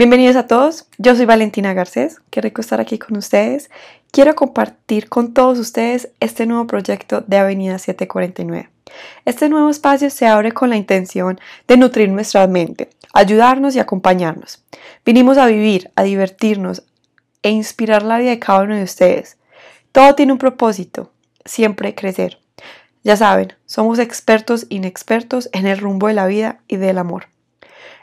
Bienvenidos a todos, yo soy Valentina Garcés, qué rico estar aquí con ustedes. Quiero compartir con todos ustedes este nuevo proyecto de Avenida 749. Este nuevo espacio se abre con la intención de nutrir nuestra mente, ayudarnos y acompañarnos. Vinimos a vivir, a divertirnos e inspirar la vida de cada uno de ustedes. Todo tiene un propósito, siempre crecer. Ya saben, somos expertos inexpertos en el rumbo de la vida y del amor.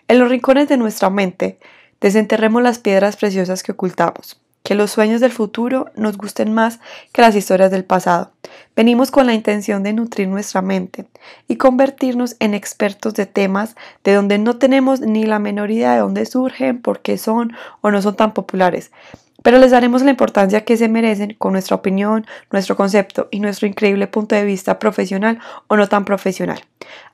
En los rincones de nuestra mente Desenterremos las piedras preciosas que ocultamos. Que los sueños del futuro nos gusten más que las historias del pasado. Venimos con la intención de nutrir nuestra mente y convertirnos en expertos de temas de donde no tenemos ni la menor idea de dónde surgen, por qué son o no son tan populares. Pero les daremos la importancia que se merecen con nuestra opinión, nuestro concepto y nuestro increíble punto de vista profesional o no tan profesional.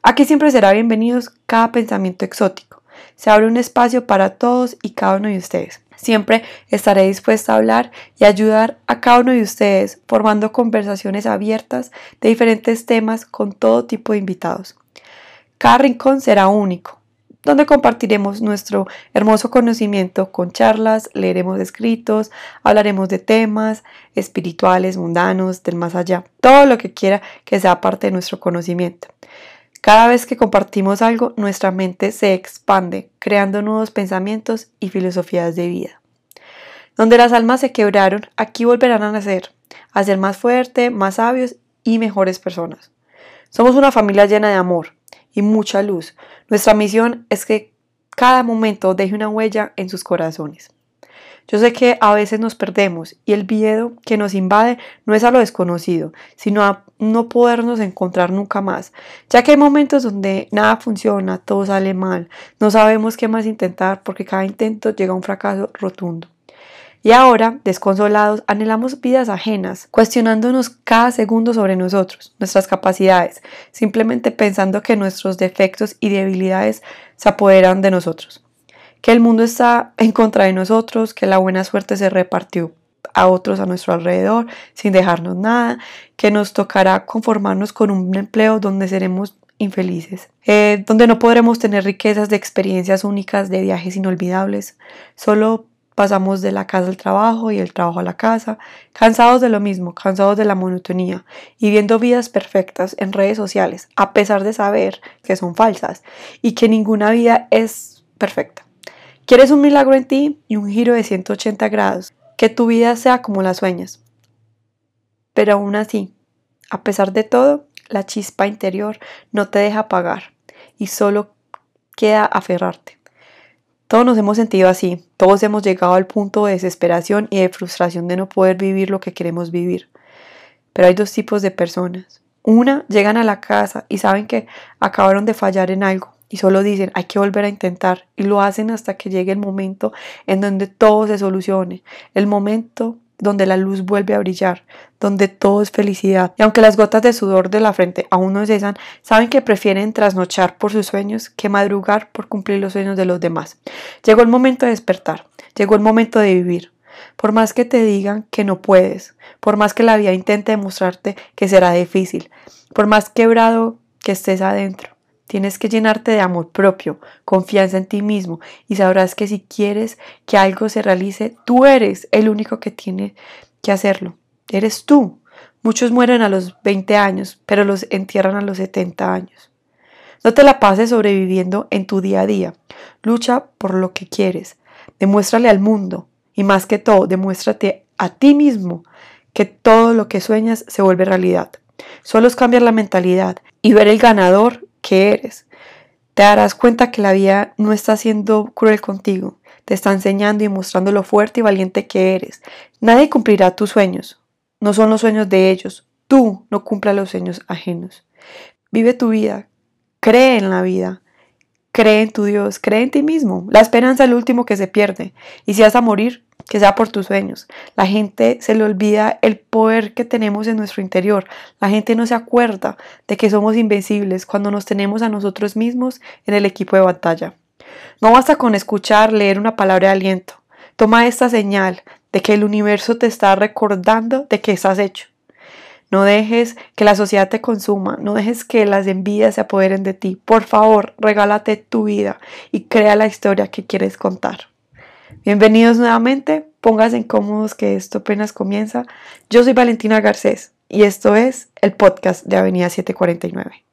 Aquí siempre será bienvenidos cada pensamiento exótico se abre un espacio para todos y cada uno de ustedes. Siempre estaré dispuesta a hablar y ayudar a cada uno de ustedes formando conversaciones abiertas de diferentes temas con todo tipo de invitados. Cada rincón será único, donde compartiremos nuestro hermoso conocimiento con charlas, leeremos escritos, hablaremos de temas espirituales, mundanos, del más allá, todo lo que quiera que sea parte de nuestro conocimiento. Cada vez que compartimos algo, nuestra mente se expande, creando nuevos pensamientos y filosofías de vida. Donde las almas se quebraron, aquí volverán a nacer, a ser más fuertes, más sabios y mejores personas. Somos una familia llena de amor y mucha luz. Nuestra misión es que cada momento deje una huella en sus corazones. Yo sé que a veces nos perdemos y el miedo que nos invade no es a lo desconocido, sino a no podernos encontrar nunca más, ya que hay momentos donde nada funciona, todo sale mal, no sabemos qué más intentar porque cada intento llega a un fracaso rotundo. Y ahora, desconsolados, anhelamos vidas ajenas, cuestionándonos cada segundo sobre nosotros, nuestras capacidades, simplemente pensando que nuestros defectos y debilidades se apoderan de nosotros que el mundo está en contra de nosotros, que la buena suerte se repartió a otros a nuestro alrededor sin dejarnos nada, que nos tocará conformarnos con un empleo donde seremos infelices, eh, donde no podremos tener riquezas de experiencias únicas, de viajes inolvidables, solo pasamos de la casa al trabajo y el trabajo a la casa, cansados de lo mismo, cansados de la monotonía y viendo vidas perfectas en redes sociales, a pesar de saber que son falsas y que ninguna vida es perfecta. Quieres un milagro en ti y un giro de 180 grados, que tu vida sea como la sueñas. Pero aún así, a pesar de todo, la chispa interior no te deja apagar y solo queda aferrarte. Todos nos hemos sentido así, todos hemos llegado al punto de desesperación y de frustración de no poder vivir lo que queremos vivir. Pero hay dos tipos de personas. Una, llegan a la casa y saben que acabaron de fallar en algo y solo dicen hay que volver a intentar y lo hacen hasta que llegue el momento en donde todo se solucione, el momento donde la luz vuelve a brillar, donde todo es felicidad. Y aunque las gotas de sudor de la frente aún no cesan, saben que prefieren trasnochar por sus sueños que madrugar por cumplir los sueños de los demás. Llegó el momento de despertar, llegó el momento de vivir. Por más que te digan que no puedes, por más que la vida intente demostrarte que será difícil, por más quebrado que estés adentro, Tienes que llenarte de amor propio, confianza en ti mismo y sabrás que si quieres que algo se realice, tú eres el único que tiene que hacerlo. Eres tú. Muchos mueren a los 20 años, pero los entierran a los 70 años. No te la pases sobreviviendo en tu día a día. Lucha por lo que quieres. Demuéstrale al mundo y más que todo, demuéstrate a ti mismo que todo lo que sueñas se vuelve realidad. Solo es cambiar la mentalidad y ver el ganador que eres. Te darás cuenta que la vida no está siendo cruel contigo, te está enseñando y mostrando lo fuerte y valiente que eres. Nadie cumplirá tus sueños, no son los sueños de ellos. Tú no cumplas los sueños ajenos. Vive tu vida, cree en la vida, cree en tu Dios, cree en ti mismo. La esperanza es lo último que se pierde. Y si vas a morir, que sea por tus sueños. La gente se le olvida el poder que tenemos en nuestro interior. La gente no se acuerda de que somos invencibles cuando nos tenemos a nosotros mismos en el equipo de batalla. No basta con escuchar, leer una palabra de aliento. Toma esta señal de que el universo te está recordando de que estás hecho. No dejes que la sociedad te consuma, no dejes que las envidias se apoderen de ti. Por favor, regálate tu vida y crea la historia que quieres contar. Bienvenidos nuevamente, pónganse incómodos que esto apenas comienza. Yo soy Valentina Garcés y esto es el podcast de Avenida 749.